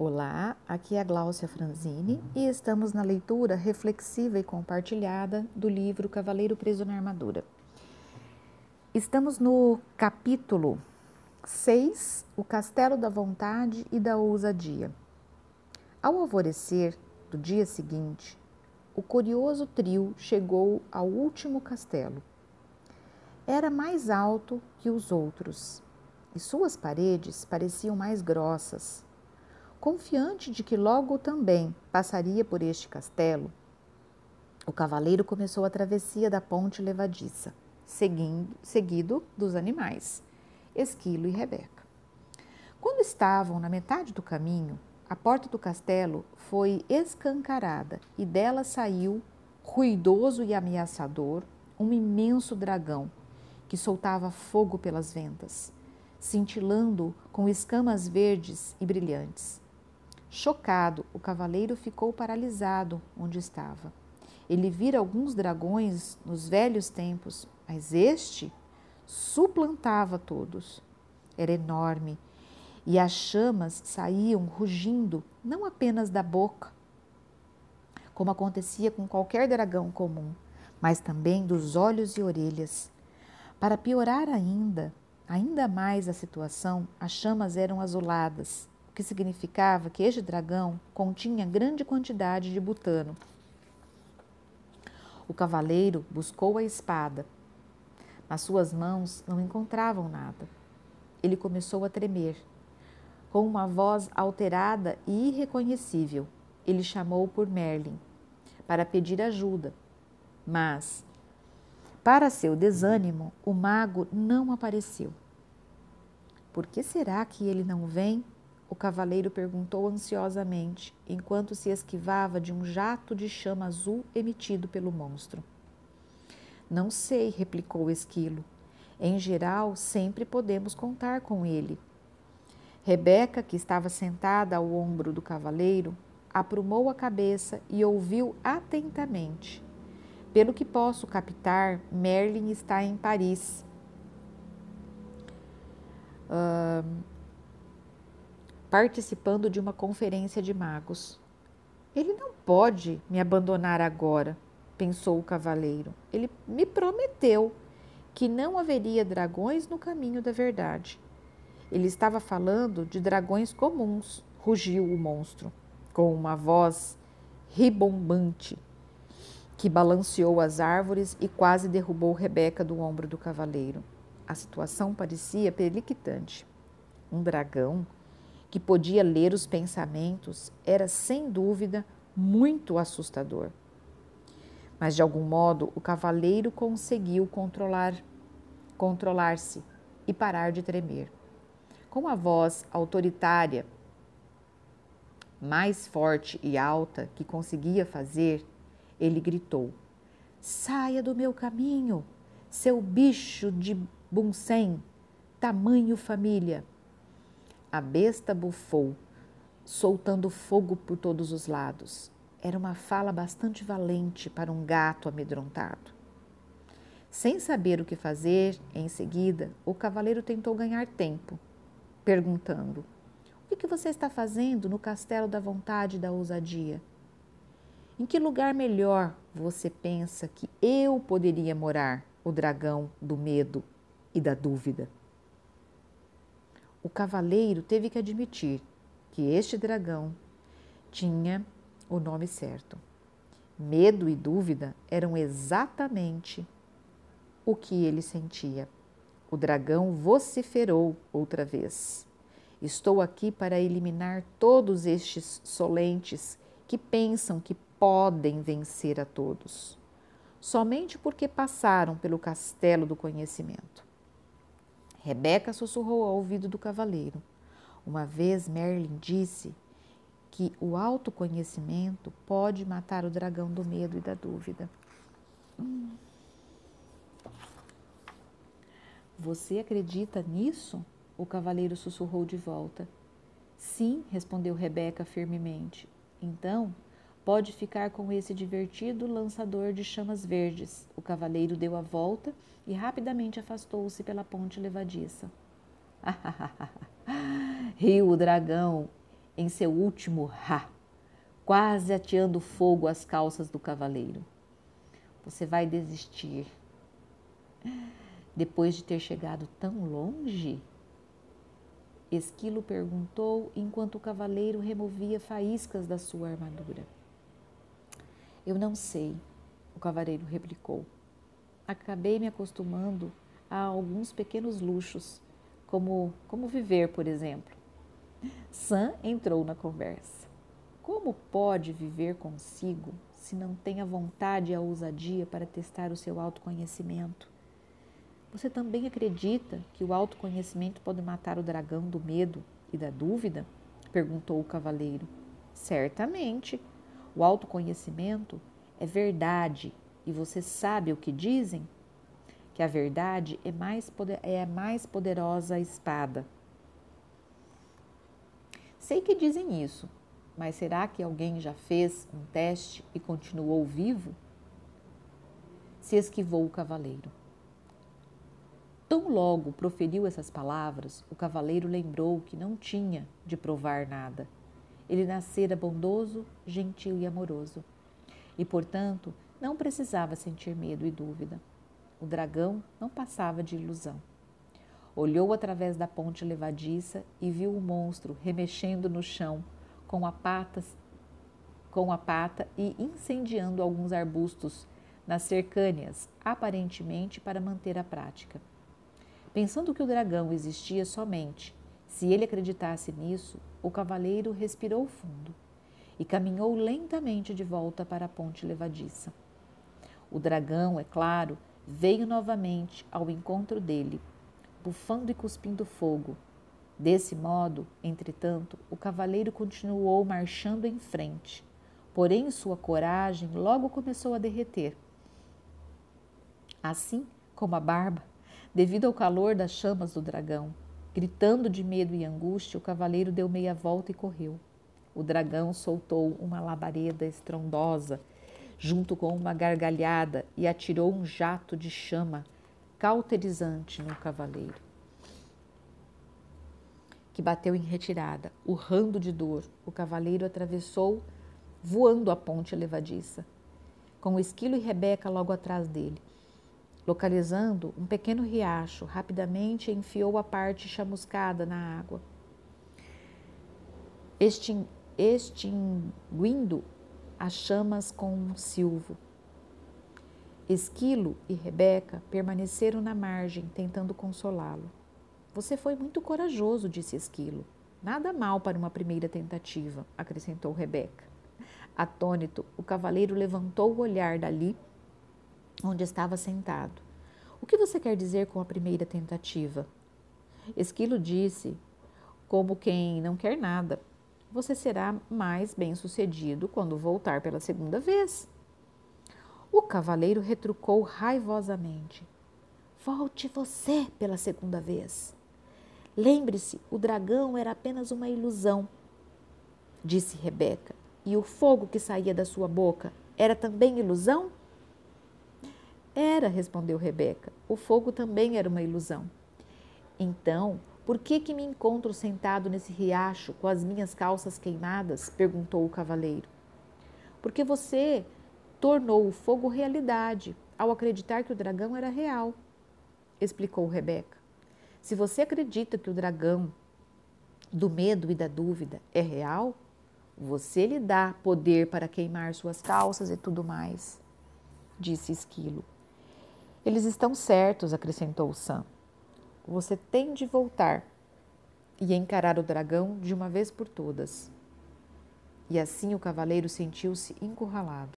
Olá, aqui é a Gláucia Franzini e estamos na leitura reflexiva e compartilhada do livro Cavaleiro Preso na Armadura. Estamos no capítulo 6, O Castelo da Vontade e da Ousadia. Ao alvorecer do dia seguinte, o curioso trio chegou ao último castelo. Era mais alto que os outros e suas paredes pareciam mais grossas Confiante de que logo também passaria por este castelo, o cavaleiro começou a travessia da ponte levadiça, seguindo, seguido dos animais, Esquilo e Rebeca. Quando estavam na metade do caminho, a porta do castelo foi escancarada e dela saiu, ruidoso e ameaçador, um imenso dragão que soltava fogo pelas ventas, cintilando com escamas verdes e brilhantes. Chocado, o cavaleiro ficou paralisado onde estava. Ele vira alguns dragões nos velhos tempos, mas este suplantava todos. Era enorme e as chamas saíam rugindo não apenas da boca, como acontecia com qualquer dragão comum, mas também dos olhos e orelhas. Para piorar ainda, ainda mais a situação, as chamas eram azuladas que significava que este dragão continha grande quantidade de butano. O cavaleiro buscou a espada. Nas suas mãos não encontravam nada. Ele começou a tremer. Com uma voz alterada e irreconhecível, ele chamou por Merlin para pedir ajuda. Mas, para seu desânimo, o mago não apareceu. Por que será que ele não vem? O cavaleiro perguntou ansiosamente, enquanto se esquivava de um jato de chama azul emitido pelo monstro. Não sei, replicou esquilo. Em geral, sempre podemos contar com ele. Rebeca, que estava sentada ao ombro do cavaleiro, aprumou a cabeça e ouviu atentamente. Pelo que posso captar, Merlin está em Paris. Uh, participando de uma conferência de magos. Ele não pode me abandonar agora, pensou o cavaleiro. Ele me prometeu que não haveria dragões no caminho da verdade. Ele estava falando de dragões comuns, rugiu o monstro, com uma voz ribombante que balanceou as árvores e quase derrubou Rebeca do ombro do cavaleiro. A situação parecia periclitante. Um dragão que podia ler os pensamentos, era sem dúvida muito assustador. Mas de algum modo o cavaleiro conseguiu controlar controlar-se e parar de tremer. Com a voz autoritária, mais forte e alta que conseguia fazer, ele gritou: Saia do meu caminho, seu bicho de Bunsen, tamanho família. A besta bufou, soltando fogo por todos os lados. Era uma fala bastante valente para um gato amedrontado. Sem saber o que fazer, em seguida, o cavaleiro tentou ganhar tempo, perguntando: O que você está fazendo no castelo da vontade e da ousadia? Em que lugar melhor você pensa que eu poderia morar, o dragão do medo e da dúvida? O cavaleiro teve que admitir que este dragão tinha o nome certo. Medo e dúvida eram exatamente o que ele sentia. O dragão vociferou outra vez. Estou aqui para eliminar todos estes solentes que pensam que podem vencer a todos, somente porque passaram pelo castelo do conhecimento. Rebeca sussurrou ao ouvido do cavaleiro. Uma vez Merlin disse que o autoconhecimento pode matar o dragão do medo e da dúvida. Hum. Você acredita nisso? O cavaleiro sussurrou de volta. Sim, respondeu Rebeca firmemente. Então, pode ficar com esse divertido lançador de chamas verdes. O cavaleiro deu a volta e rapidamente afastou-se pela ponte levadiça. Riu o dragão em seu último rá, quase ateando fogo às calças do cavaleiro. Você vai desistir. Depois de ter chegado tão longe? Esquilo perguntou enquanto o cavaleiro removia faíscas da sua armadura. Eu não sei, o cavaleiro replicou. Acabei me acostumando a alguns pequenos luxos, como, como viver, por exemplo. Sam entrou na conversa. Como pode viver consigo se não tem a vontade e a ousadia para testar o seu autoconhecimento? Você também acredita que o autoconhecimento pode matar o dragão do medo e da dúvida? perguntou o cavaleiro. Certamente. O autoconhecimento é verdade e você sabe o que dizem? Que a verdade é, mais poder, é a mais poderosa espada. Sei que dizem isso, mas será que alguém já fez um teste e continuou vivo? Se esquivou o cavaleiro. Tão logo proferiu essas palavras, o cavaleiro lembrou que não tinha de provar nada. Ele nascera bondoso, gentil e amoroso, e, portanto, não precisava sentir medo e dúvida. O dragão não passava de ilusão. Olhou através da ponte levadiça e viu o monstro remexendo no chão com a, patas, com a pata e incendiando alguns arbustos nas cercâneas, aparentemente para manter a prática. Pensando que o dragão existia somente se ele acreditasse nisso, o cavaleiro respirou fundo e caminhou lentamente de volta para a ponte levadiça. O dragão, é claro, veio novamente ao encontro dele, bufando e cuspindo fogo. Desse modo, entretanto, o cavaleiro continuou marchando em frente, porém sua coragem logo começou a derreter. Assim como a barba, devido ao calor das chamas do dragão. Gritando de medo e angústia, o cavaleiro deu meia volta e correu. O dragão soltou uma labareda estrondosa, junto com uma gargalhada, e atirou um jato de chama cauterizante no cavaleiro, que bateu em retirada. Urrando de dor, o cavaleiro atravessou, voando a ponte levadiça, com Esquilo e Rebeca logo atrás dele. Localizando um pequeno riacho, rapidamente enfiou a parte chamuscada na água. Extinguindo as chamas com um silvo. Esquilo e Rebeca permaneceram na margem, tentando consolá-lo. Você foi muito corajoso, disse Esquilo. Nada mal para uma primeira tentativa, acrescentou Rebeca. Atônito, o cavaleiro levantou o olhar dali onde estava sentado. O que você quer dizer com a primeira tentativa? Esquilo disse, como quem não quer nada. Você será mais bem-sucedido quando voltar pela segunda vez. O cavaleiro retrucou raivosamente. Volte você pela segunda vez. Lembre-se, o dragão era apenas uma ilusão, disse Rebeca. E o fogo que saía da sua boca era também ilusão? Era, respondeu Rebeca. O fogo também era uma ilusão. Então, por que que me encontro sentado nesse riacho com as minhas calças queimadas? perguntou o cavaleiro. Porque você tornou o fogo realidade ao acreditar que o dragão era real, explicou Rebeca. Se você acredita que o dragão do medo e da dúvida é real, você lhe dá poder para queimar suas calças e tudo mais, disse Esquilo. Eles estão certos, acrescentou Sam. Você tem de voltar e encarar o dragão de uma vez por todas. E assim o cavaleiro sentiu-se encurralado.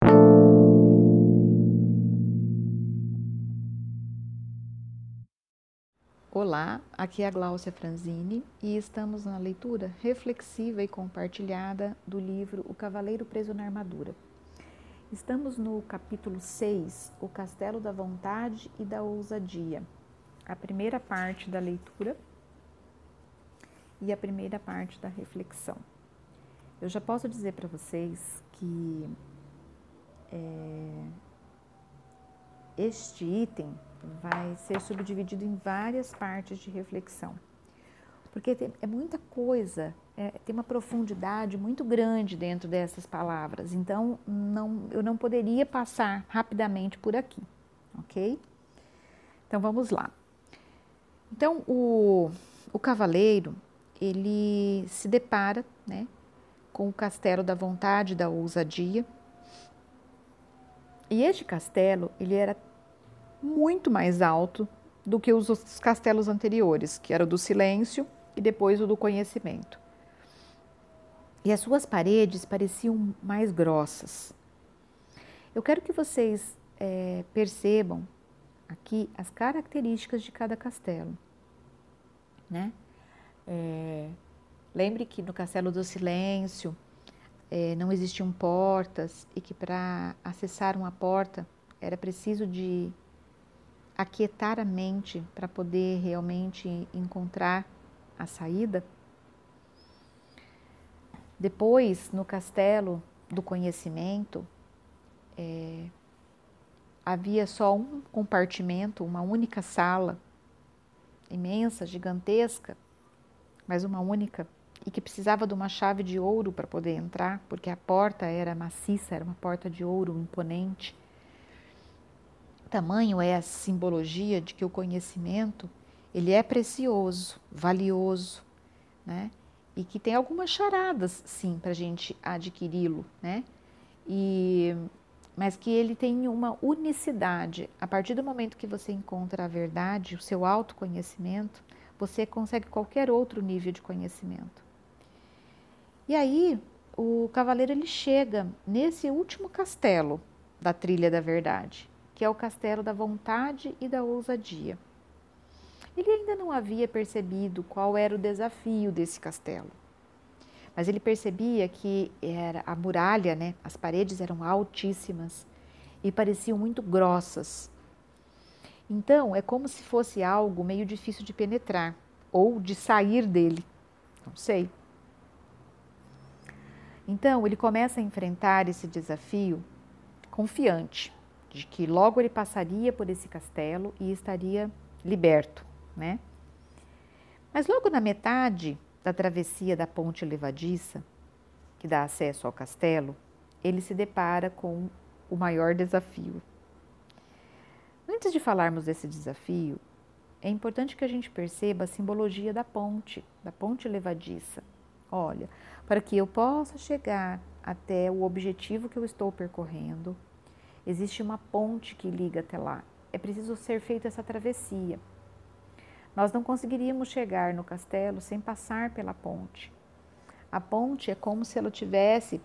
Olá, aqui é a Gláucia Franzini e estamos na leitura reflexiva e compartilhada do livro O Cavaleiro Preso na Armadura. Estamos no capítulo 6, O Castelo da Vontade e da Ousadia, a primeira parte da leitura e a primeira parte da reflexão. Eu já posso dizer para vocês que é, este item vai ser subdividido em várias partes de reflexão, porque é muita coisa é, tem uma profundidade muito grande dentro dessas palavras. Então, não, eu não poderia passar rapidamente por aqui, ok? Então, vamos lá. Então, o, o cavaleiro, ele se depara, né, com o castelo da vontade, da ousadia. E este castelo, ele era muito mais alto do que os castelos anteriores, que era o do silêncio e depois o do conhecimento. E as suas paredes pareciam mais grossas. Eu quero que vocês é, percebam aqui as características de cada castelo, né? É, lembre que no Castelo do Silêncio é, não existiam portas e que para acessar uma porta era preciso de aquietar a mente para poder realmente encontrar a saída. Depois, no castelo do conhecimento, é, havia só um compartimento, uma única sala, imensa, gigantesca, mas uma única, e que precisava de uma chave de ouro para poder entrar, porque a porta era maciça, era uma porta de ouro imponente. Tamanho é a simbologia de que o conhecimento ele é precioso, valioso, né? E que tem algumas charadas, sim, para a gente adquiri-lo, né? E, mas que ele tem uma unicidade. A partir do momento que você encontra a verdade, o seu autoconhecimento, você consegue qualquer outro nível de conhecimento. E aí, o cavaleiro ele chega nesse último castelo da trilha da verdade que é o castelo da vontade e da ousadia. Ele ainda não havia percebido qual era o desafio desse castelo. Mas ele percebia que era a muralha, né? As paredes eram altíssimas e pareciam muito grossas. Então, é como se fosse algo meio difícil de penetrar ou de sair dele. Não sei. Então, ele começa a enfrentar esse desafio confiante de que logo ele passaria por esse castelo e estaria liberto, né? Mas logo na metade da travessia da ponte levadiça, que dá acesso ao castelo, ele se depara com o maior desafio. Antes de falarmos desse desafio, é importante que a gente perceba a simbologia da ponte, da ponte levadiça. Olha, para que eu possa chegar até o objetivo que eu estou percorrendo, Existe uma ponte que liga até lá. É preciso ser feita essa travessia. Nós não conseguiríamos chegar no castelo sem passar pela ponte. A ponte é como se ela tivesse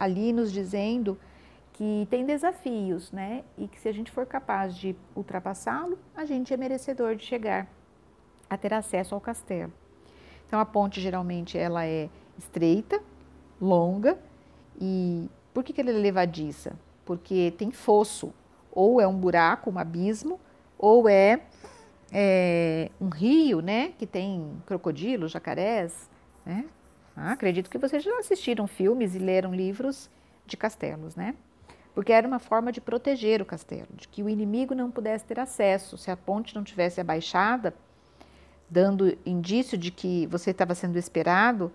ali nos dizendo que tem desafios, né? E que se a gente for capaz de ultrapassá-lo, a gente é merecedor de chegar a ter acesso ao castelo. Então a ponte geralmente ela é estreita, longa e por que, que ela é levadiça? porque tem fosso, ou é um buraco, um abismo, ou é, é um rio, né, que tem crocodilos, jacarés, né? Ah, acredito que vocês já assistiram filmes e leram livros de castelos, né? Porque era uma forma de proteger o castelo, de que o inimigo não pudesse ter acesso. Se a ponte não tivesse abaixada, dando indício de que você estava sendo esperado,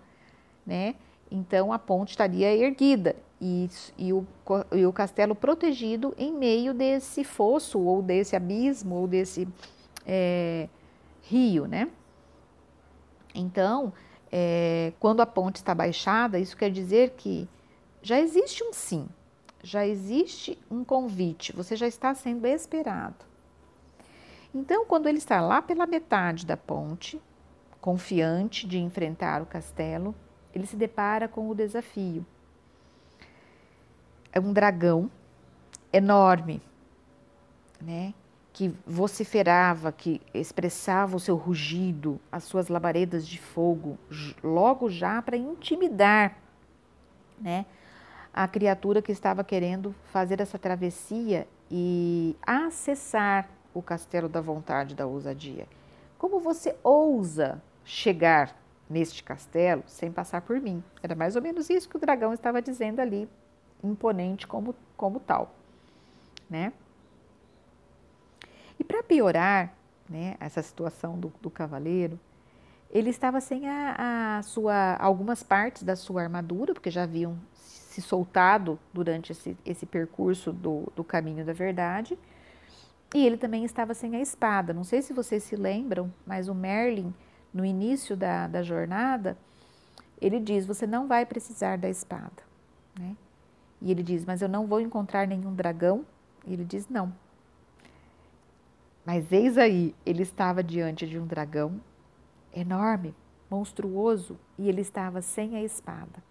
né? Então a ponte estaria erguida e, e, o, e o castelo protegido em meio desse fosso, ou desse abismo, ou desse é, rio, né? Então, é, quando a ponte está baixada, isso quer dizer que já existe um sim, já existe um convite, você já está sendo esperado. Então, quando ele está lá pela metade da ponte, confiante de enfrentar o castelo, ele se depara com o desafio é um dragão enorme, né? Que vociferava, que expressava o seu rugido, as suas labaredas de fogo, logo já para intimidar, né? A criatura que estava querendo fazer essa travessia e acessar o castelo da vontade da ousadia. Como você ousa chegar neste castelo sem passar por mim? Era mais ou menos isso que o dragão estava dizendo ali imponente como, como tal, né? E para piorar né, essa situação do, do cavaleiro, ele estava sem a, a, sua algumas partes da sua armadura, porque já haviam se soltado durante esse, esse percurso do, do caminho da verdade. E ele também estava sem a espada. Não sei se vocês se lembram, mas o Merlin, no início da, da jornada, ele diz: Você não vai precisar da espada. Né? E ele diz: Mas eu não vou encontrar nenhum dragão. E ele diz: Não. Mas eis aí, ele estava diante de um dragão enorme, monstruoso, e ele estava sem a espada.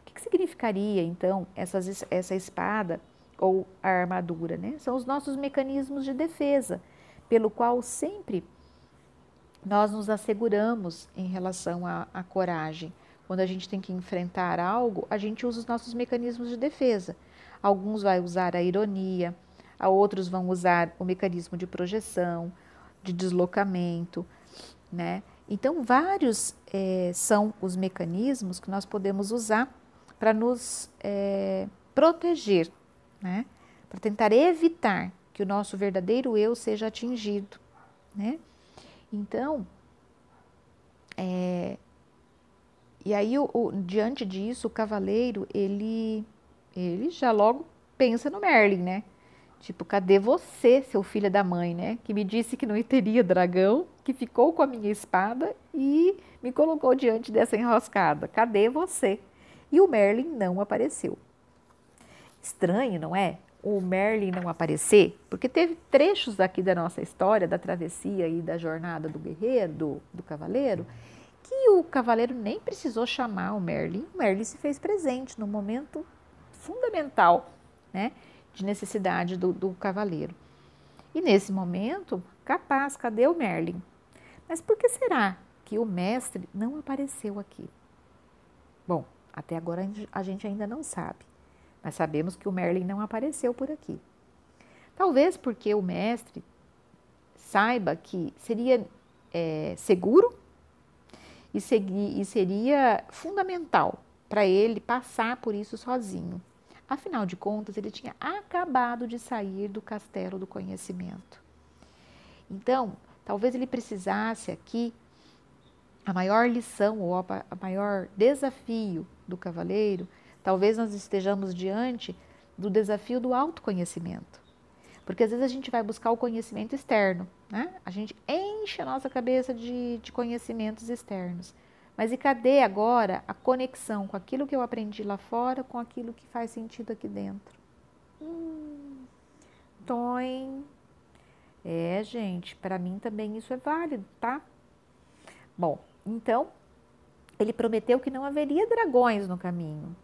O que, significaria então essas, essa espada ou a armadura? Né? São os nossos mecanismos de defesa, pelo qual sempre nós nos asseguramos em relação à, à coragem. Quando a gente tem que enfrentar algo, a gente usa os nossos mecanismos de defesa. Alguns vão usar a ironia, a outros vão usar o mecanismo de projeção, de deslocamento, né? Então, vários é, são os mecanismos que nós podemos usar para nos é, proteger, né? Para tentar evitar que o nosso verdadeiro eu seja atingido, né? Então, é, e aí, o, o, diante disso, o cavaleiro, ele, ele já logo pensa no Merlin, né? Tipo, cadê você, seu filho da mãe, né? Que me disse que não teria dragão, que ficou com a minha espada e me colocou diante dessa enroscada. Cadê você? E o Merlin não apareceu. Estranho, não é? O Merlin não aparecer, porque teve trechos aqui da nossa história, da travessia e da jornada do guerreiro, do, do cavaleiro, que o cavaleiro nem precisou chamar o Merlin. O Merlin se fez presente no momento fundamental, né? De necessidade do, do cavaleiro. E nesse momento, capaz, cadê o Merlin? Mas por que será que o mestre não apareceu aqui? Bom, até agora a gente ainda não sabe, mas sabemos que o Merlin não apareceu por aqui. Talvez porque o mestre saiba que seria é, seguro e, segui, e seria fundamental para ele passar por isso sozinho. Afinal de contas, ele tinha acabado de sair do castelo do conhecimento. Então, talvez ele precisasse aqui a maior lição ou a maior desafio do cavaleiro, talvez nós estejamos diante do desafio do autoconhecimento. Porque às vezes a gente vai buscar o conhecimento externo, né? A gente enche a nossa cabeça de, de conhecimentos externos. Mas e cadê agora a conexão com aquilo que eu aprendi lá fora com aquilo que faz sentido aqui dentro? Hum, toim. É, gente, para mim também isso é válido, tá? Bom, então ele prometeu que não haveria dragões no caminho,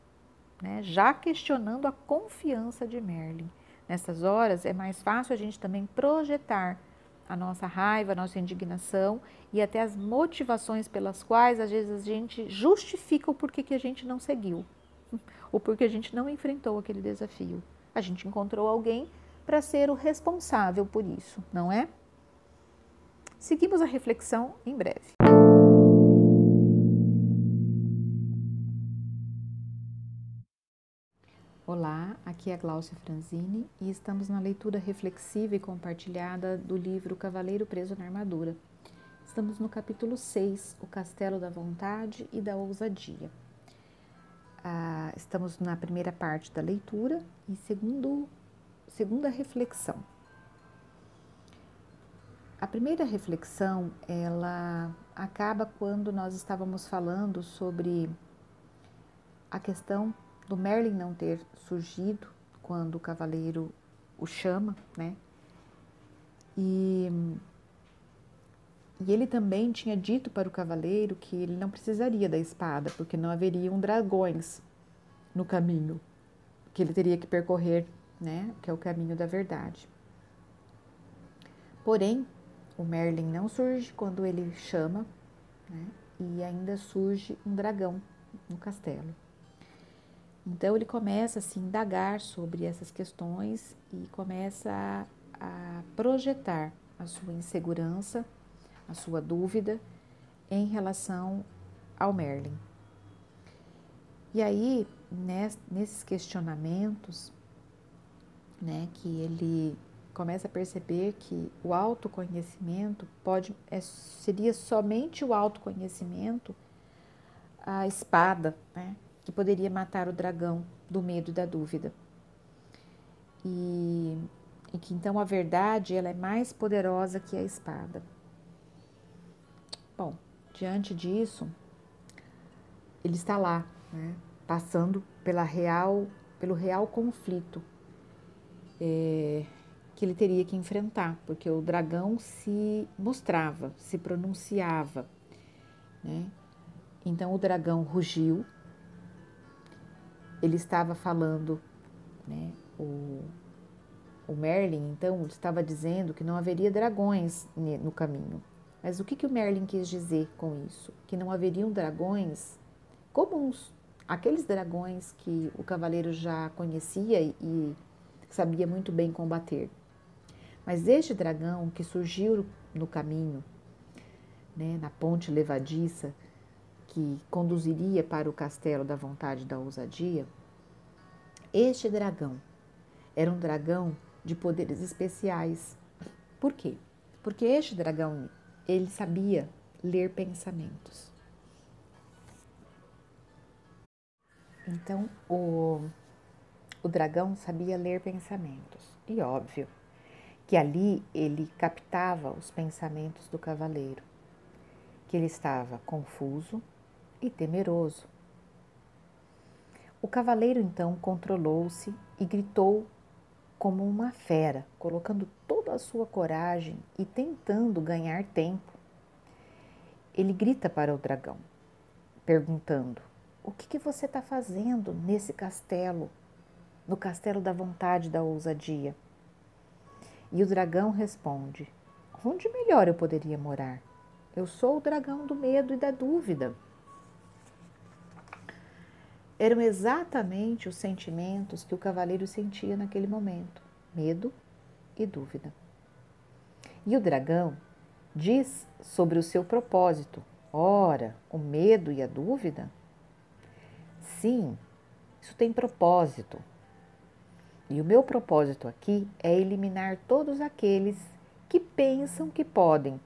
né? já questionando a confiança de Merlin. Nessas horas é mais fácil a gente também projetar a nossa raiva, a nossa indignação e até as motivações pelas quais às vezes a gente justifica o porquê que a gente não seguiu, o porquê a gente não enfrentou aquele desafio. A gente encontrou alguém para ser o responsável por isso, não é? Seguimos a reflexão em breve. Olá, aqui é a Gláucia Franzini e estamos na leitura reflexiva e compartilhada do livro Cavaleiro Preso na Armadura. Estamos no capítulo 6, O Castelo da Vontade e da Ousadia. Ah, estamos na primeira parte da leitura e segundo, segunda reflexão. A primeira reflexão, ela acaba quando nós estávamos falando sobre a questão do Merlin não ter surgido quando o cavaleiro o chama, né? E, e ele também tinha dito para o cavaleiro que ele não precisaria da espada, porque não haveriam dragões no caminho que ele teria que percorrer, né? Que é o caminho da verdade. Porém, o Merlin não surge quando ele chama, né? E ainda surge um dragão no castelo. Então ele começa a se indagar sobre essas questões e começa a, a projetar a sua insegurança, a sua dúvida em relação ao Merlin. E aí, nesses questionamentos, né, que ele começa a perceber que o autoconhecimento pode é, seria somente o autoconhecimento a espada, né, que poderia matar o dragão do medo e da dúvida. E, e que então a verdade ela é mais poderosa que a espada. Bom, diante disso, ele está lá, né, passando pela real, pelo real conflito é, que ele teria que enfrentar, porque o dragão se mostrava, se pronunciava. Né? Então o dragão rugiu, ele estava falando, né, o, o Merlin, então, estava dizendo que não haveria dragões no caminho. Mas o que, que o Merlin quis dizer com isso? Que não haveriam dragões comuns, aqueles dragões que o cavaleiro já conhecia e sabia muito bem combater. Mas este dragão que surgiu no caminho, né, na ponte levadiça, que conduziria para o castelo da vontade da ousadia, este dragão era um dragão de poderes especiais. Por quê? Porque este dragão, ele sabia ler pensamentos. Então, o, o dragão sabia ler pensamentos. E óbvio que ali ele captava os pensamentos do cavaleiro, que ele estava confuso e temeroso. O cavaleiro então controlou-se e gritou como uma fera, colocando toda a sua coragem e tentando ganhar tempo. Ele grita para o dragão, perguntando: O que, que você está fazendo nesse castelo, no castelo da vontade da ousadia? E o dragão responde: Onde melhor eu poderia morar? Eu sou o dragão do medo e da dúvida eram exatamente os sentimentos que o cavaleiro sentia naquele momento: medo e dúvida. E o dragão diz sobre o seu propósito: ora, o medo e a dúvida? Sim, isso tem propósito. E o meu propósito aqui é eliminar todos aqueles que pensam que podem,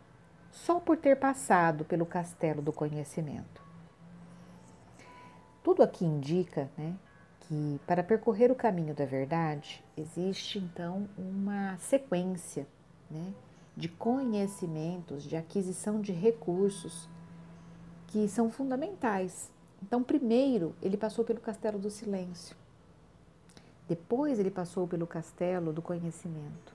só por ter passado pelo castelo do conhecimento. Tudo aqui indica né, que para percorrer o caminho da verdade existe então uma sequência né, de conhecimentos, de aquisição de recursos que são fundamentais. Então, primeiro ele passou pelo castelo do silêncio, depois ele passou pelo castelo do conhecimento.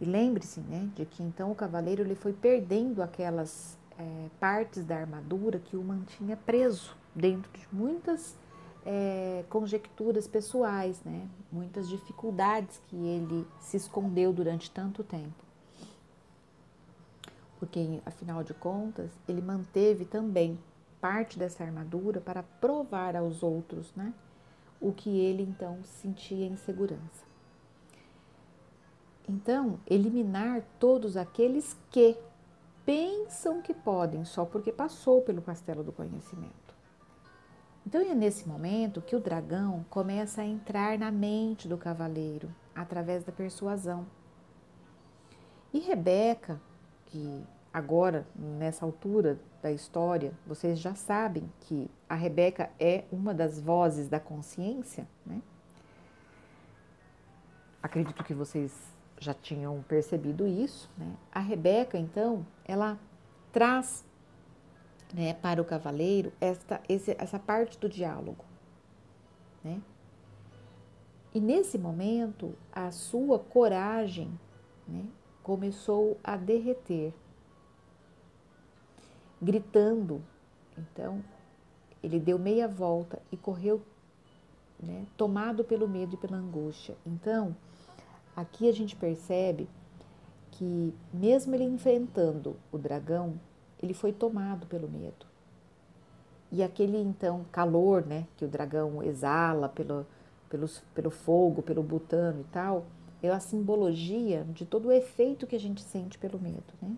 E lembre-se né, de que então o cavaleiro ele foi perdendo aquelas é, partes da armadura que o mantinha preso dentro de muitas é, conjecturas pessoais, né? muitas dificuldades que ele se escondeu durante tanto tempo. Porque, afinal de contas, ele manteve também parte dessa armadura para provar aos outros né? o que ele então sentia em segurança. Então, eliminar todos aqueles que pensam que podem só porque passou pelo castelo do conhecimento. Então é nesse momento que o dragão começa a entrar na mente do cavaleiro através da persuasão. E Rebeca, que agora, nessa altura da história, vocês já sabem que a Rebeca é uma das vozes da consciência, né? Acredito que vocês já tinham percebido isso, né? A Rebeca, então, ela traz né, para o cavaleiro esta, esse, essa parte do diálogo. Né? E nesse momento, a sua coragem né, começou a derreter, gritando. Então, ele deu meia volta e correu, né, tomado pelo medo e pela angústia. Então, aqui a gente percebe que, mesmo ele enfrentando o dragão, ele foi tomado pelo medo. E aquele então calor, né, que o dragão exala pelo, pelo, pelo fogo, pelo butano e tal, é a simbologia de todo o efeito que a gente sente pelo medo, né?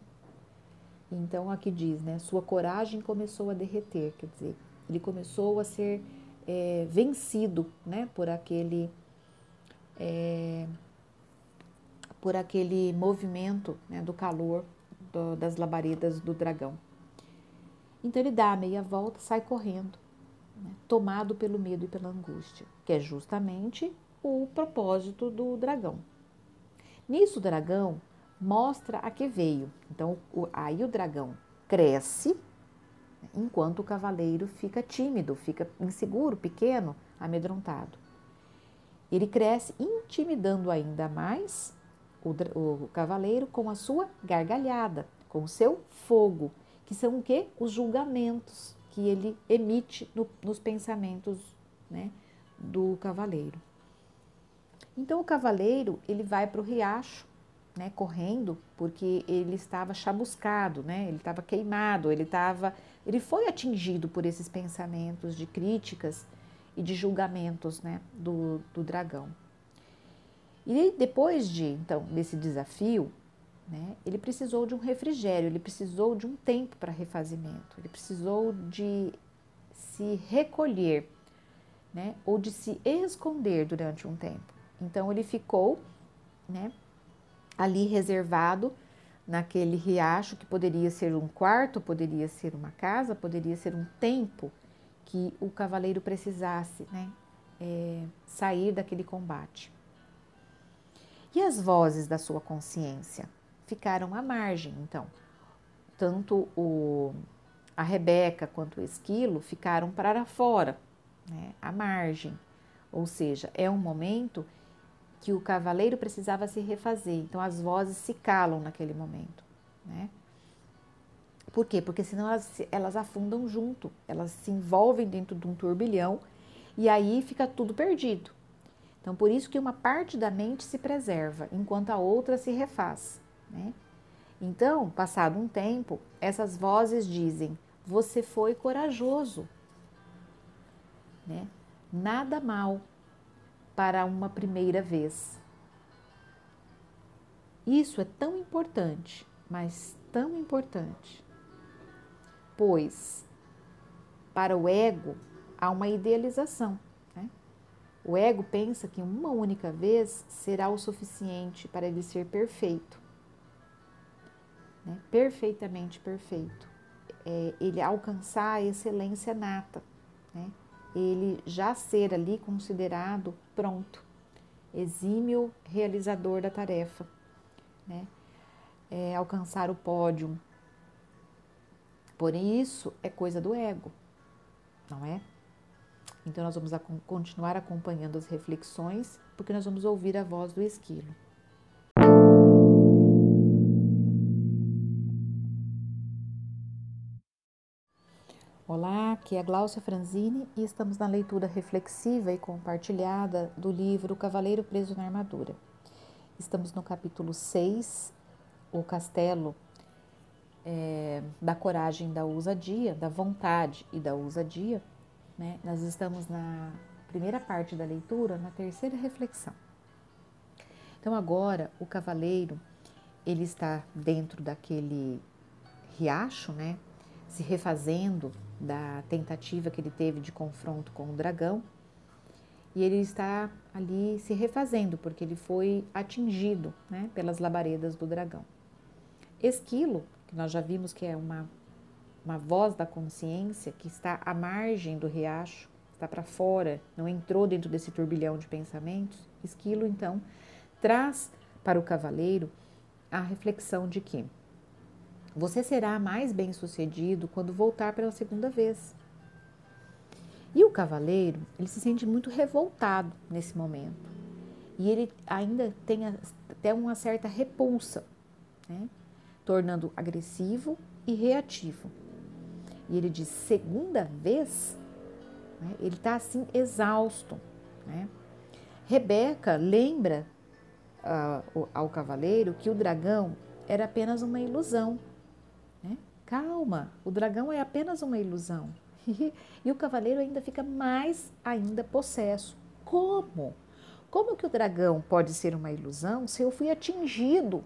Então aqui diz, né, sua coragem começou a derreter, quer dizer, ele começou a ser é, vencido, né, por aquele é, por aquele movimento né, do calor do, das labaredas do dragão. Então ele dá a meia volta, sai correndo, né, tomado pelo medo e pela angústia, que é justamente o propósito do dragão. Nisso, o dragão mostra a que veio. Então, o, aí o dragão cresce, enquanto o cavaleiro fica tímido, fica inseguro, pequeno, amedrontado. Ele cresce intimidando ainda mais o, o, cavaleiro com a sua gargalhada, com o seu fogo, que são o quê? Os julgamentos que ele emite no, nos pensamentos né, do cavaleiro. Então o cavaleiro ele vai para o riacho, né, correndo, porque ele estava chamuscado, né, ele estava queimado, ele estava, ele foi atingido por esses pensamentos de críticas e de julgamentos, né, do, do dragão. E depois de então desse desafio, né, ele precisou de um refrigério, ele precisou de um tempo para refazimento, ele precisou de se recolher, né, ou de se esconder durante um tempo. Então ele ficou, né, ali reservado naquele riacho que poderia ser um quarto, poderia ser uma casa, poderia ser um tempo que o cavaleiro precisasse, né, é, sair daquele combate. E as vozes da sua consciência ficaram à margem, então. Tanto o, a Rebeca quanto o Esquilo ficaram para fora, né, à margem. Ou seja, é um momento que o cavaleiro precisava se refazer. Então as vozes se calam naquele momento, né? Por quê? Porque senão elas, elas afundam junto, elas se envolvem dentro de um turbilhão e aí fica tudo perdido. Então por isso que uma parte da mente se preserva, enquanto a outra se refaz, né? Então, passado um tempo, essas vozes dizem: você foi corajoso, né? Nada mal, para uma primeira vez. Isso é tão importante, mas tão importante, pois para o ego há uma idealização. O ego pensa que uma única vez será o suficiente para ele ser perfeito, né? perfeitamente perfeito. É, ele alcançar a excelência nata. Né? ele já ser ali considerado pronto, exímio realizador da tarefa, né? É, alcançar o pódio. Por isso é coisa do ego, não é? Então nós vamos continuar acompanhando as reflexões, porque nós vamos ouvir a voz do esquilo. Olá, aqui é a Gláucia Franzini e estamos na leitura reflexiva e compartilhada do livro Cavaleiro Preso na Armadura. Estamos no capítulo 6, O Castelo é, da Coragem da Ousadia, da Vontade e da Ousadia. Né? Nós estamos na primeira parte da leitura, na terceira reflexão. Então agora o cavaleiro ele está dentro daquele riacho, né? Se refazendo da tentativa que ele teve de confronto com o dragão. E ele está ali se refazendo, porque ele foi atingido né, pelas labaredas do dragão. Esquilo, que nós já vimos que é uma, uma voz da consciência que está à margem do riacho, está para fora, não entrou dentro desse turbilhão de pensamentos. Esquilo, então, traz para o cavaleiro a reflexão de que você será mais bem-sucedido quando voltar pela segunda vez. E o cavaleiro, ele se sente muito revoltado nesse momento. E ele ainda tem até uma certa repulsa, né? tornando agressivo e reativo. E ele diz: segunda vez, né? ele está assim exausto. Né? Rebeca lembra uh, ao cavaleiro que o dragão era apenas uma ilusão Calma, o dragão é apenas uma ilusão. e o cavaleiro ainda fica mais ainda possesso. Como? Como que o dragão pode ser uma ilusão se eu fui atingido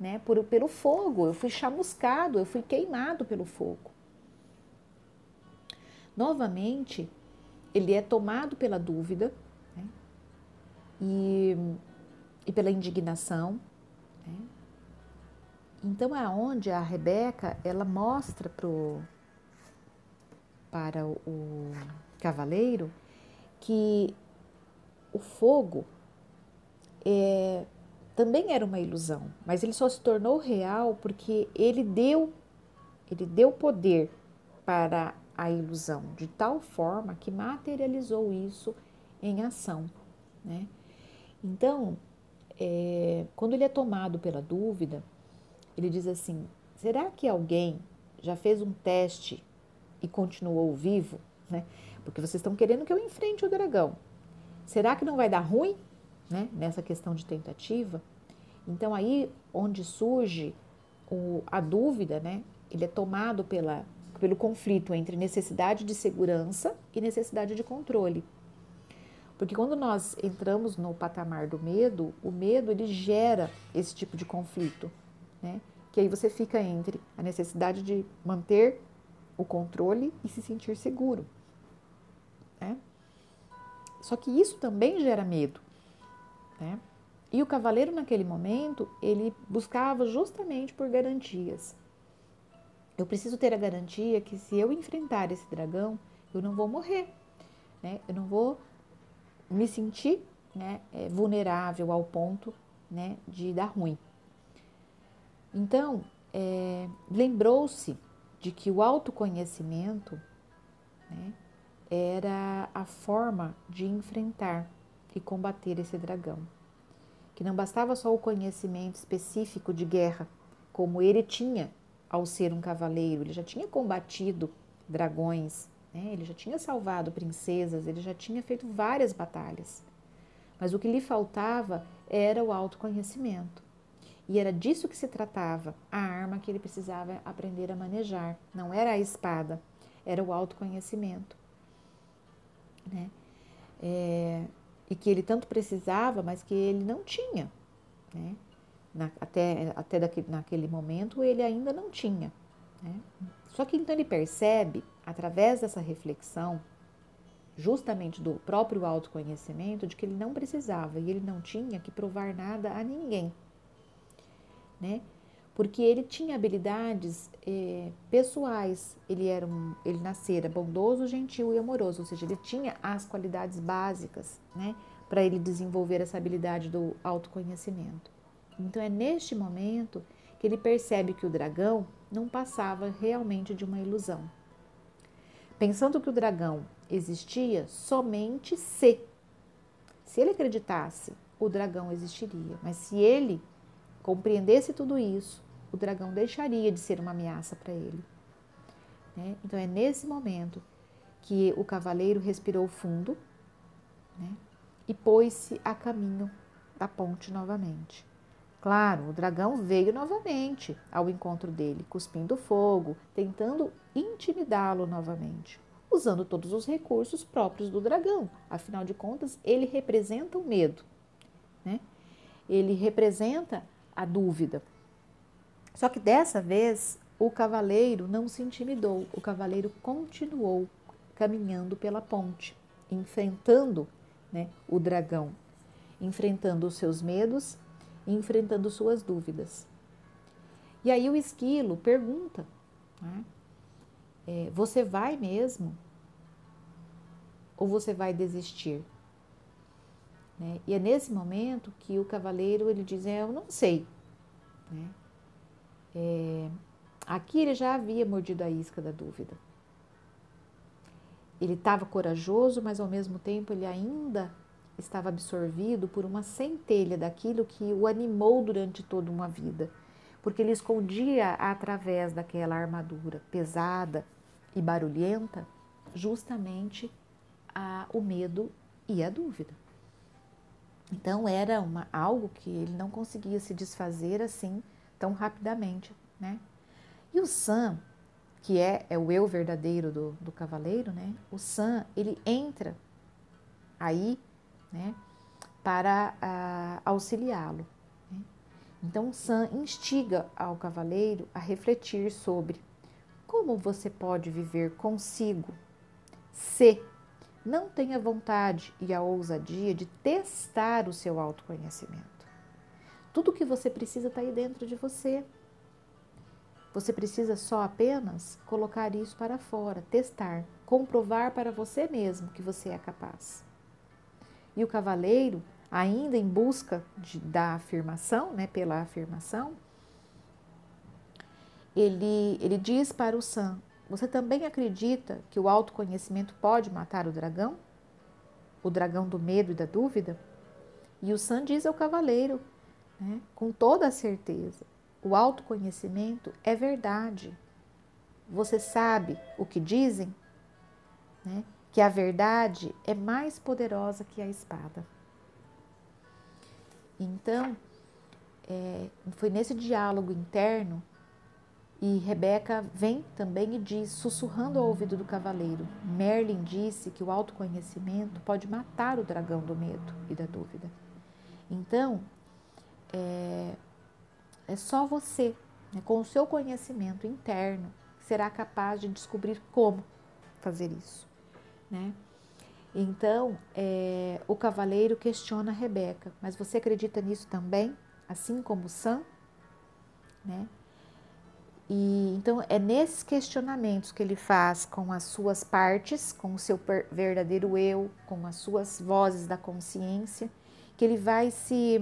né, por, pelo fogo, eu fui chamuscado, eu fui queimado pelo fogo? Novamente, ele é tomado pela dúvida né, e, e pela indignação, Né? Então é onde a Rebeca ela mostra pro, para o, o cavaleiro que o fogo é, também era uma ilusão, mas ele só se tornou real porque ele deu ele deu poder para a ilusão de tal forma que materializou isso em ação, né? Então, é, quando ele é tomado pela dúvida, ele diz assim: será que alguém já fez um teste e continuou vivo, né? Porque vocês estão querendo que eu enfrente o dragão. Será que não vai dar ruim, né? Nessa questão de tentativa. Então aí onde surge o, a dúvida, né? Ele é tomado pela, pelo conflito entre necessidade de segurança e necessidade de controle. Porque quando nós entramos no patamar do medo, o medo ele gera esse tipo de conflito, né? Que aí você fica entre a necessidade de manter o controle e se sentir seguro. Né? Só que isso também gera medo. Né? E o cavaleiro, naquele momento, ele buscava justamente por garantias. Eu preciso ter a garantia que se eu enfrentar esse dragão, eu não vou morrer. Né? Eu não vou me sentir né, é, vulnerável ao ponto né, de dar ruim. Então, é, lembrou-se de que o autoconhecimento né, era a forma de enfrentar e combater esse dragão. Que não bastava só o conhecimento específico de guerra, como ele tinha ao ser um cavaleiro, ele já tinha combatido dragões, né, ele já tinha salvado princesas, ele já tinha feito várias batalhas. Mas o que lhe faltava era o autoconhecimento. E era disso que se tratava, a arma que ele precisava aprender a manejar. Não era a espada, era o autoconhecimento. Né? É, e que ele tanto precisava, mas que ele não tinha. Né? Na, até até daquele, naquele momento ele ainda não tinha. Né? Só que então ele percebe, através dessa reflexão, justamente do próprio autoconhecimento, de que ele não precisava e ele não tinha que provar nada a ninguém né? Porque ele tinha habilidades eh, pessoais, ele era um, ele nascera bondoso, gentil e amoroso, ou seja, ele tinha as qualidades básicas, né? Para ele desenvolver essa habilidade do autoconhecimento. Então é neste momento que ele percebe que o dragão não passava realmente de uma ilusão. Pensando que o dragão existia somente se. Se ele acreditasse, o dragão existiria. Mas se ele compreendesse tudo isso, o dragão deixaria de ser uma ameaça para ele. Né? Então é nesse momento que o cavaleiro respirou fundo né? e pôs-se a caminho da ponte novamente. Claro, o dragão veio novamente ao encontro dele, cuspindo fogo, tentando intimidá-lo novamente, usando todos os recursos próprios do dragão. Afinal de contas, ele representa o medo, né? Ele representa a dúvida. Só que dessa vez o cavaleiro não se intimidou, o cavaleiro continuou caminhando pela ponte, enfrentando né, o dragão, enfrentando os seus medos, enfrentando suas dúvidas. E aí o esquilo pergunta: né, é, Você vai mesmo? Ou você vai desistir? Né? E é nesse momento que o cavaleiro ele diz: é, Eu não sei. Né? É, aqui ele já havia mordido a isca da dúvida. Ele estava corajoso, mas ao mesmo tempo ele ainda estava absorvido por uma centelha daquilo que o animou durante toda uma vida, porque ele escondia através daquela armadura pesada e barulhenta justamente a, o medo e a dúvida. Então era uma, algo que ele não conseguia se desfazer assim tão rapidamente, né? E o Sam, que é, é o eu verdadeiro do, do cavaleiro, né? O Sam, ele entra aí, né? Para auxiliá-lo. Né? Então Sam instiga ao cavaleiro a refletir sobre como você pode viver consigo se não tenha vontade e a ousadia de testar o seu autoconhecimento. Tudo que você precisa está aí dentro de você. Você precisa só apenas colocar isso para fora, testar, comprovar para você mesmo que você é capaz. E o cavaleiro, ainda em busca de, da afirmação, né, pela afirmação, ele, ele diz para o Sam: Você também acredita que o autoconhecimento pode matar o dragão? O dragão do medo e da dúvida? E o Sam diz ao cavaleiro, né, com toda a certeza: o autoconhecimento é verdade. Você sabe o que dizem? Né? Que a verdade é mais poderosa que a espada. Então, é, foi nesse diálogo interno e Rebeca vem também e diz, sussurrando ao ouvido do cavaleiro: Merlin disse que o autoconhecimento pode matar o dragão do medo e da dúvida. Então, é, é só você, né, com o seu conhecimento interno, será capaz de descobrir como fazer isso. Né? Então, é, o cavaleiro questiona Rebeca, mas você acredita nisso também, assim como Sam? Né? E então é nesses questionamentos que ele faz com as suas partes, com o seu verdadeiro eu, com as suas vozes da consciência, que ele vai se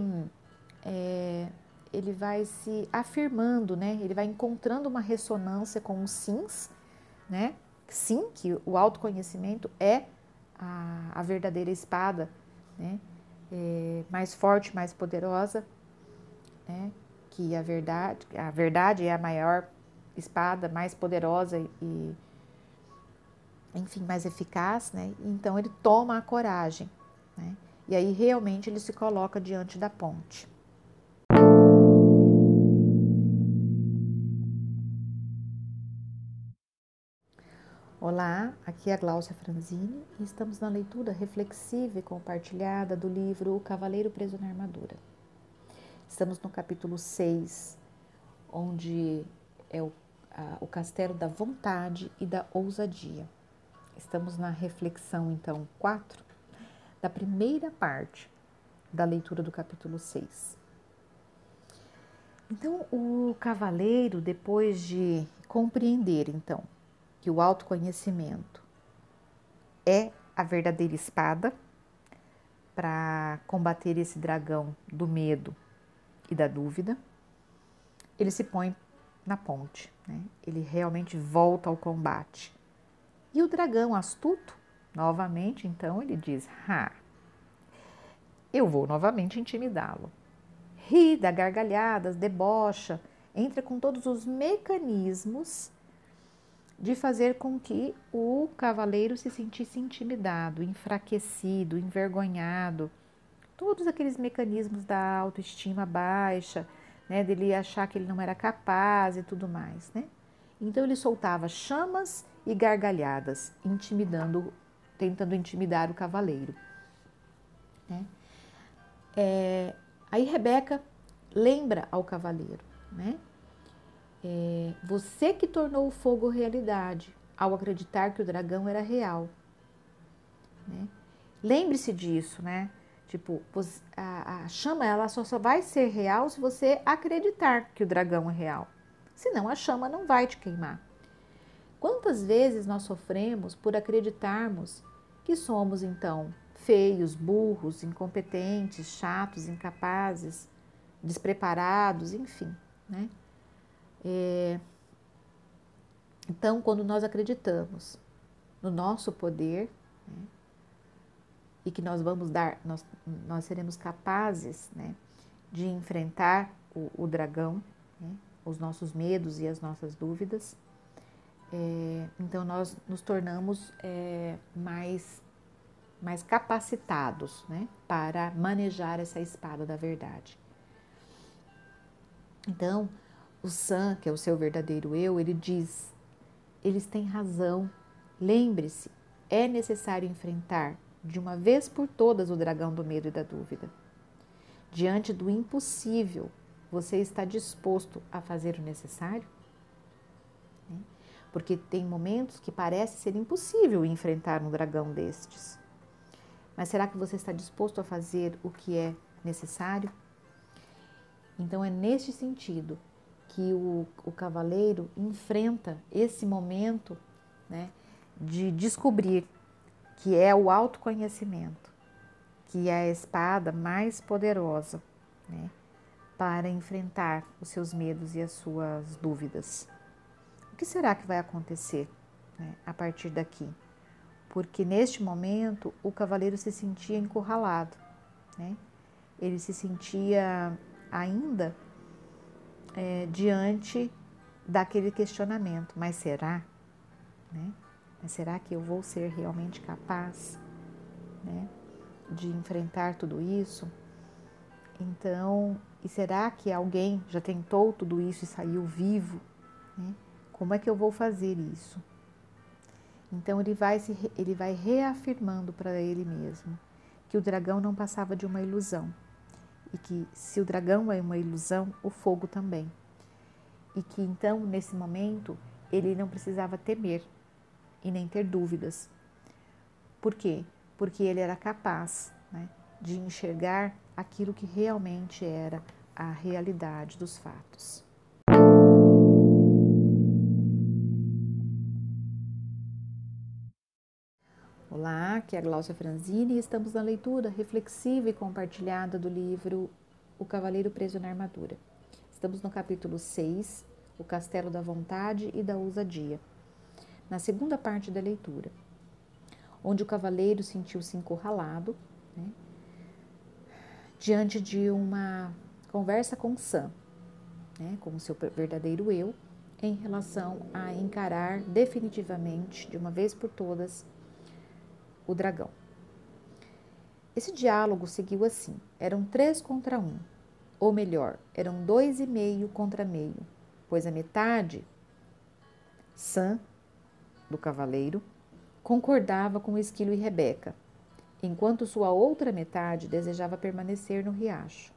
é, ele vai se afirmando, né? Ele vai encontrando uma ressonância com os sims, né? Sim, que o autoconhecimento é a, a verdadeira espada, né? É, mais forte, mais poderosa, né? Que a verdade, a verdade é a maior espada, mais poderosa e, enfim, mais eficaz, né? Então ele toma a coragem, né? E aí realmente ele se coloca diante da ponte. Olá, aqui é a Gláucia Franzini e estamos na leitura reflexiva e compartilhada do livro O Cavaleiro Preso na Armadura. Estamos no capítulo 6, onde é o, a, o castelo da vontade e da ousadia. Estamos na reflexão, então, 4 da primeira parte da leitura do capítulo 6. Então, o cavaleiro, depois de compreender, então, que o autoconhecimento é a verdadeira espada para combater esse dragão do medo e da dúvida, ele se põe na ponte, né? ele realmente volta ao combate. E o dragão astuto, novamente, então, ele diz: Ha, eu vou novamente intimidá-lo. Ri, dá gargalhadas, debocha, entra com todos os mecanismos de fazer com que o cavaleiro se sentisse intimidado, enfraquecido, envergonhado. Todos aqueles mecanismos da autoestima baixa, né, dele achar que ele não era capaz e tudo mais, né? Então ele soltava chamas e gargalhadas, intimidando, tentando intimidar o cavaleiro. Né? É, aí Rebeca lembra ao cavaleiro, né? É, você que tornou o fogo realidade ao acreditar que o dragão era real. Né? Lembre-se disso, né? Tipo, a, a, chama ela só, só vai ser real se você acreditar que o dragão é real. Senão a chama não vai te queimar. Quantas vezes nós sofremos por acreditarmos que somos então feios, burros, incompetentes, chatos, incapazes, despreparados, enfim, né? É, então, quando nós acreditamos no nosso poder né, e que nós vamos dar, nós, nós seremos capazes né, de enfrentar o, o dragão, né, os nossos medos e as nossas dúvidas, é, então nós nos tornamos é, mais, mais capacitados né, para manejar essa espada da verdade. Então, o Sam, que é o seu verdadeiro eu, ele diz: eles têm razão. Lembre-se, é necessário enfrentar de uma vez por todas o dragão do medo e da dúvida. Diante do impossível, você está disposto a fazer o necessário? Né? Porque tem momentos que parece ser impossível enfrentar um dragão destes. Mas será que você está disposto a fazer o que é necessário? Então é neste sentido que o, o cavaleiro enfrenta esse momento né, de descobrir que é o autoconhecimento, que é a espada mais poderosa né, para enfrentar os seus medos e as suas dúvidas. O que será que vai acontecer né, a partir daqui? Porque neste momento o cavaleiro se sentia encurralado, né? ele se sentia ainda é, diante daquele questionamento: mas será? Né? Mas será que eu vou ser realmente capaz né, de enfrentar tudo isso? Então, e será que alguém já tentou tudo isso e saiu vivo? Né? Como é que eu vou fazer isso? Então ele vai, se, ele vai reafirmando para ele mesmo que o dragão não passava de uma ilusão e que se o dragão é uma ilusão, o fogo também. E que então, nesse momento, ele não precisava temer e nem ter dúvidas. Por quê? Porque ele era capaz né, de enxergar aquilo que realmente era a realidade dos fatos. Aqui é a Glaucia Franzini e estamos na leitura reflexiva e compartilhada do livro O Cavaleiro Preso na Armadura. Estamos no capítulo 6, O Castelo da Vontade e da Ousadia, na segunda parte da leitura, onde o cavaleiro sentiu-se encurralado né, diante de uma conversa com Sam, né, com o seu verdadeiro eu, em relação a encarar definitivamente, de uma vez por todas, o dragão. Esse diálogo seguiu assim: eram três contra um, ou melhor, eram dois e meio contra meio, pois a metade, Sam, do cavaleiro, concordava com Esquilo e Rebeca, enquanto sua outra metade desejava permanecer no riacho.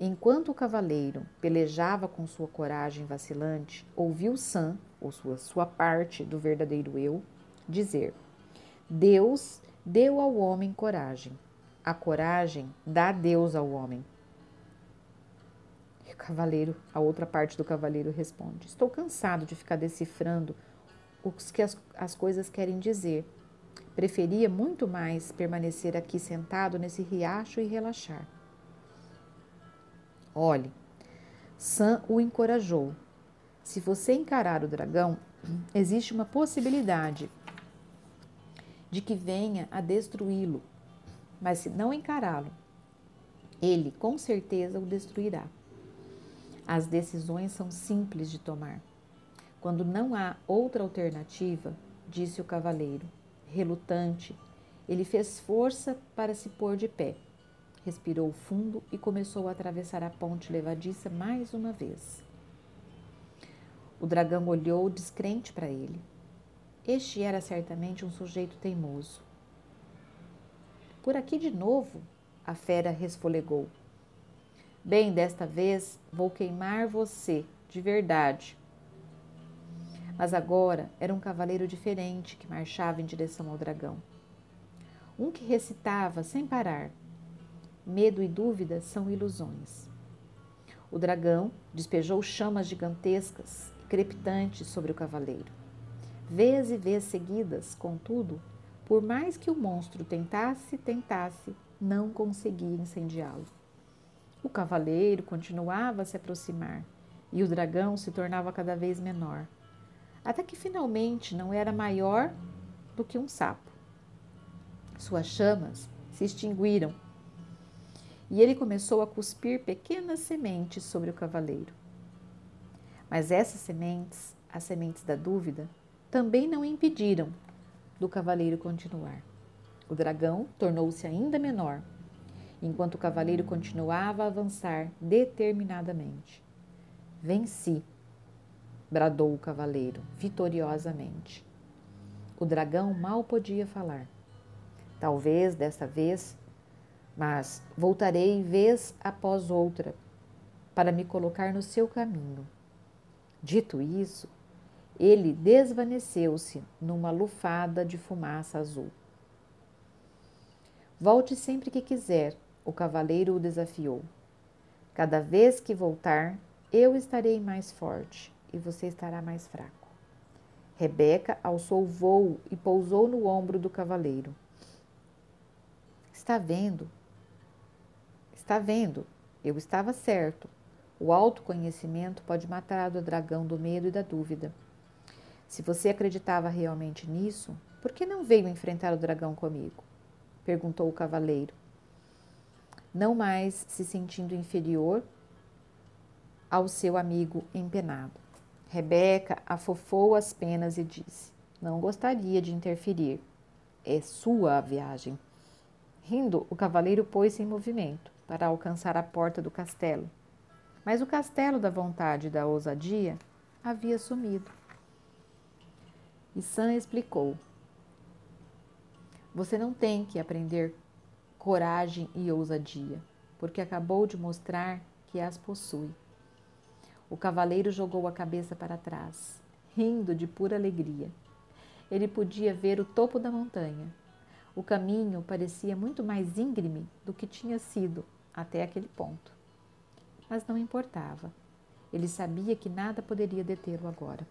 Enquanto o cavaleiro pelejava com sua coragem vacilante, ouviu Sam, ou sua, sua parte do verdadeiro eu, dizer: Deus deu ao homem coragem. A coragem dá Deus ao homem. E o cavaleiro, a outra parte do cavaleiro responde: Estou cansado de ficar decifrando o que as, as coisas querem dizer. Preferia muito mais permanecer aqui sentado nesse riacho e relaxar. Olhe, Sam o encorajou. Se você encarar o dragão, existe uma possibilidade de que venha a destruí-lo, mas se não encará-lo, ele com certeza o destruirá. As decisões são simples de tomar. Quando não há outra alternativa, disse o cavaleiro, relutante, ele fez força para se pôr de pé. Respirou fundo e começou a atravessar a ponte levadiça mais uma vez. O dragão olhou descrente para ele. Este era certamente um sujeito teimoso. Por aqui de novo, a fera resfolegou. Bem, desta vez vou queimar você, de verdade. Mas agora era um cavaleiro diferente que marchava em direção ao dragão. Um que recitava sem parar: Medo e dúvida são ilusões. O dragão despejou chamas gigantescas e crepitantes sobre o cavaleiro. Vez e vez seguidas, contudo, por mais que o monstro tentasse, tentasse, não conseguia incendiá-lo. O cavaleiro continuava a se aproximar e o dragão se tornava cada vez menor, até que finalmente não era maior do que um sapo. Suas chamas se extinguiram e ele começou a cuspir pequenas sementes sobre o cavaleiro. Mas essas sementes, as sementes da dúvida, também não impediram do cavaleiro continuar. O dragão tornou-se ainda menor, enquanto o cavaleiro continuava a avançar determinadamente. Venci, bradou o cavaleiro vitoriosamente. O dragão mal podia falar. Talvez desta vez, mas voltarei vez após outra para me colocar no seu caminho. Dito isso, ele desvaneceu-se numa lufada de fumaça azul. Volte sempre que quiser, o cavaleiro o desafiou. Cada vez que voltar, eu estarei mais forte e você estará mais fraco. Rebeca alçou voo e pousou no ombro do cavaleiro. Está vendo? Está vendo? Eu estava certo. O autoconhecimento pode matar o dragão do medo e da dúvida. Se você acreditava realmente nisso, por que não veio enfrentar o dragão comigo? perguntou o cavaleiro não mais se sentindo inferior ao seu amigo empenado. Rebeca afofou as penas e disse: Não gostaria de interferir. É sua a viagem. Rindo, o cavaleiro pôs-se em movimento para alcançar a porta do castelo. Mas o castelo da vontade e da ousadia havia sumido. E Sam explicou: Você não tem que aprender coragem e ousadia, porque acabou de mostrar que as possui. O cavaleiro jogou a cabeça para trás, rindo de pura alegria. Ele podia ver o topo da montanha. O caminho parecia muito mais íngreme do que tinha sido até aquele ponto. Mas não importava. Ele sabia que nada poderia detê-lo agora.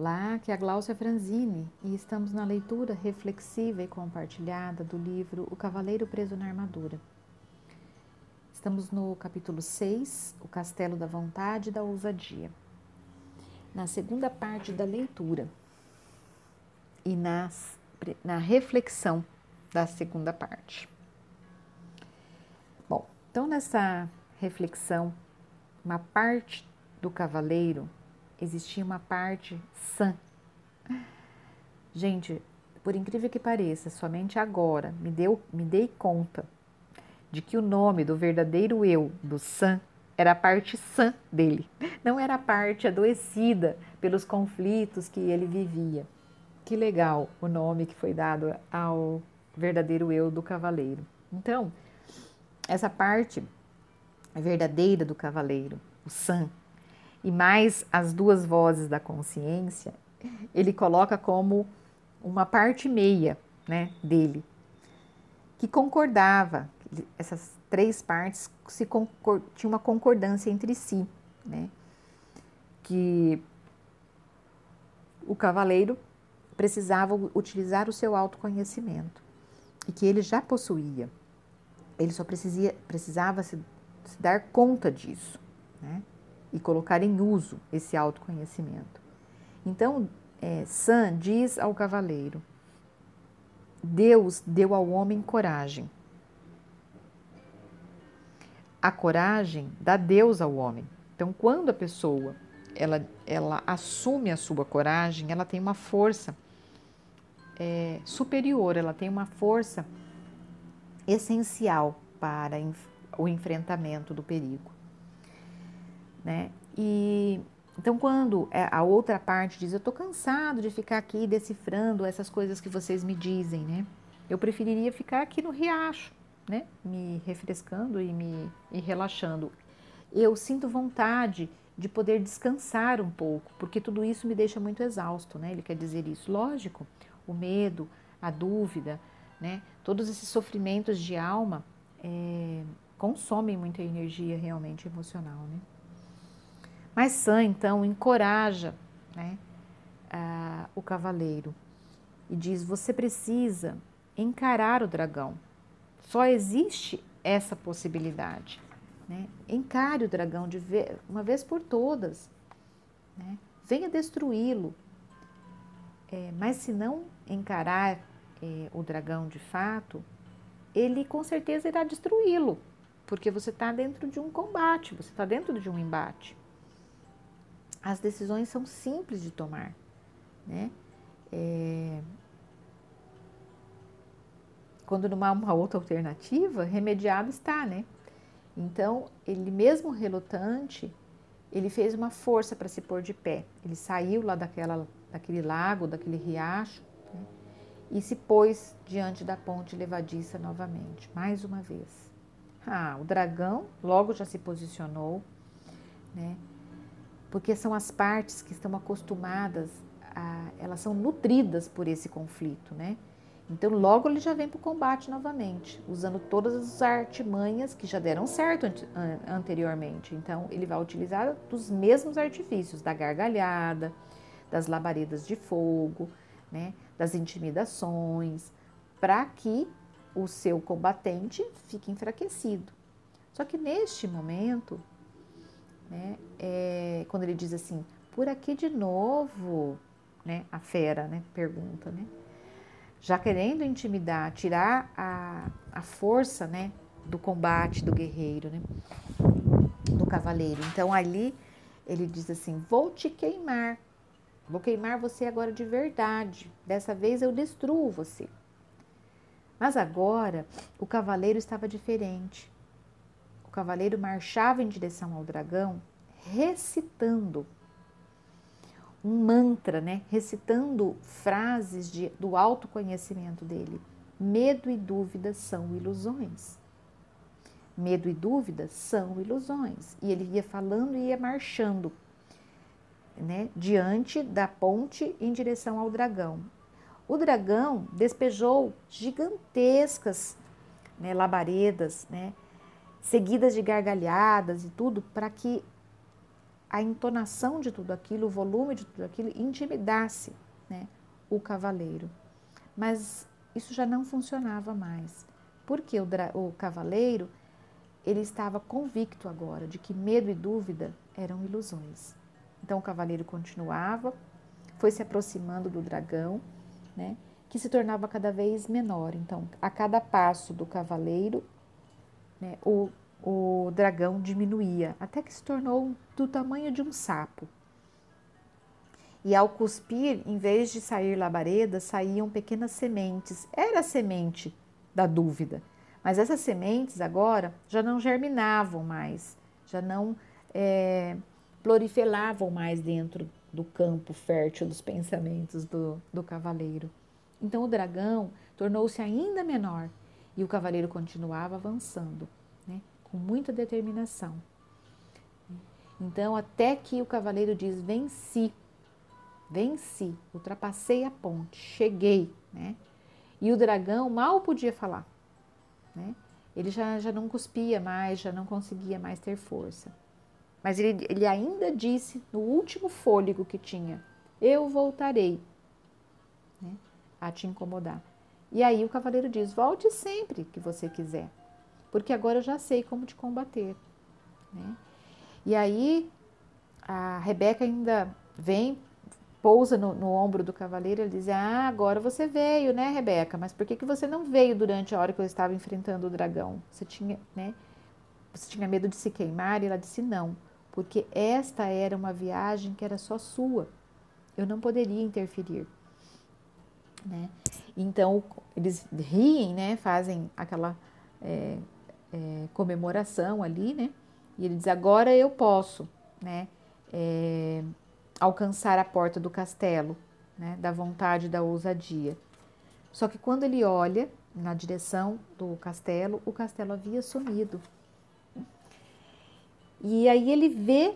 Olá, aqui é a Gláucia Franzini e estamos na leitura reflexiva e compartilhada do livro O Cavaleiro Preso na Armadura. Estamos no capítulo 6, O Castelo da Vontade e da Ousadia. Na segunda parte da leitura e nas, na reflexão da segunda parte. Bom, então nessa reflexão, uma parte do cavaleiro existia uma parte sã. Gente, por incrível que pareça, somente agora me, deu, me dei conta de que o nome do verdadeiro eu, do Sam, era a parte sã dele, não era a parte adoecida pelos conflitos que ele vivia. Que legal o nome que foi dado ao verdadeiro eu do cavaleiro. Então, essa parte verdadeira do cavaleiro, o Sam, e mais as duas vozes da consciência, ele coloca como uma parte meia né, dele, que concordava, essas três partes se tinham uma concordância entre si, né, que o cavaleiro precisava utilizar o seu autoconhecimento e que ele já possuía. Ele só precisia, precisava se, se dar conta disso. Né? E colocar em uso esse autoconhecimento. Então, é, Sam diz ao cavaleiro: Deus deu ao homem coragem. A coragem dá Deus ao homem. Então, quando a pessoa ela, ela assume a sua coragem, ela tem uma força é, superior, ela tem uma força essencial para o enfrentamento do perigo né? E então quando é, a outra parte diz eu estou cansado de ficar aqui decifrando essas coisas que vocês me dizem, né? Eu preferiria ficar aqui no riacho, né? Me refrescando e me e relaxando. Eu sinto vontade de poder descansar um pouco, porque tudo isso me deixa muito exausto, né? Ele quer dizer isso, lógico. O medo, a dúvida, né? Todos esses sofrimentos de alma é, consomem muita energia realmente emocional, né? Mas Sam, então, encoraja né, o cavaleiro e diz: Você precisa encarar o dragão. Só existe essa possibilidade. Né? Encare o dragão de vez, uma vez por todas. Né? Venha destruí-lo. É, mas se não encarar é, o dragão de fato, ele com certeza irá destruí-lo, porque você está dentro de um combate, você está dentro de um embate as decisões são simples de tomar, né? É... Quando não há uma outra alternativa, remediado está, né? Então, ele mesmo relutante, ele fez uma força para se pôr de pé. Ele saiu lá daquela, daquele lago, daquele riacho, né? e se pôs diante da ponte levadiça novamente, mais uma vez. Ah, o dragão logo já se posicionou, né? Porque são as partes que estão acostumadas, a, elas são nutridas por esse conflito, né? Então, logo ele já vem para o combate novamente, usando todas as artimanhas que já deram certo anteriormente. Então, ele vai utilizar dos mesmos artifícios, da gargalhada, das labaredas de fogo, né, das intimidações, para que o seu combatente fique enfraquecido. Só que neste momento, né, é, quando ele diz assim, por aqui de novo, né, a fera, né, pergunta, né, já querendo intimidar, tirar a, a força, né, do combate do guerreiro, né, do cavaleiro. Então ali ele diz assim: Vou te queimar, vou queimar você agora de verdade. Dessa vez eu destruo você. Mas agora o cavaleiro estava diferente. Cavaleiro marchava em direção ao dragão, recitando um mantra, né? recitando frases de, do autoconhecimento dele. Medo e dúvida são ilusões. Medo e dúvida são ilusões. E ele ia falando e ia marchando né? diante da ponte em direção ao dragão. O dragão despejou gigantescas né, labaredas, né, seguidas de gargalhadas e tudo, para que a entonação de tudo aquilo, o volume de tudo aquilo intimidasse né, o cavaleiro. Mas isso já não funcionava mais, porque o, o cavaleiro ele estava convicto agora de que medo e dúvida eram ilusões. Então o cavaleiro continuava, foi se aproximando do dragão, né, que se tornava cada vez menor. Então, a cada passo do cavaleiro, né, o o dragão diminuía, até que se tornou do tamanho de um sapo. E ao cuspir, em vez de sair labaredas, saíam pequenas sementes. Era a semente da dúvida. Mas essas sementes agora já não germinavam mais, já não é, proliferavam mais dentro do campo fértil dos pensamentos do, do cavaleiro. Então o dragão tornou-se ainda menor e o cavaleiro continuava avançando com muita determinação. Então, até que o cavaleiro diz: Venci, venci, ultrapassei a ponte, cheguei, né? E o dragão mal podia falar, né? Ele já, já não cuspia mais, já não conseguia mais ter força. Mas ele, ele ainda disse, no último fôlego que tinha: Eu voltarei né, a te incomodar. E aí o cavaleiro diz: Volte sempre que você quiser porque agora eu já sei como te combater. Né? E aí a Rebeca ainda vem, pousa no, no ombro do cavaleiro e diz: Ah, agora você veio, né, Rebeca? Mas por que, que você não veio durante a hora que eu estava enfrentando o dragão? Você tinha, né? Você tinha medo de se queimar? E ela disse: Não, porque esta era uma viagem que era só sua. Eu não poderia interferir. Né? Então eles riem, né? Fazem aquela é, é, comemoração ali, né? E ele diz: agora eu posso, né? É, alcançar a porta do castelo, né? Da vontade, da ousadia. Só que quando ele olha na direção do castelo, o castelo havia sumido. E aí ele vê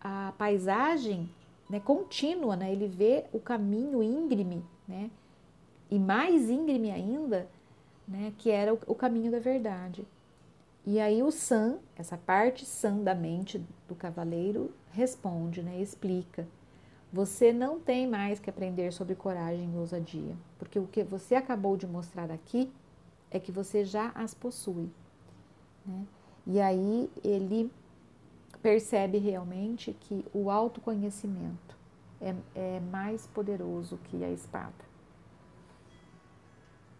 a paisagem né, contínua, né? ele vê o caminho íngreme, né? E mais íngreme ainda, né? que era o, o caminho da verdade. E aí o San, essa parte San da mente do cavaleiro, responde, né, explica. Você não tem mais que aprender sobre coragem e ousadia, porque o que você acabou de mostrar aqui é que você já as possui. Né? E aí ele percebe realmente que o autoconhecimento é, é mais poderoso que a espada.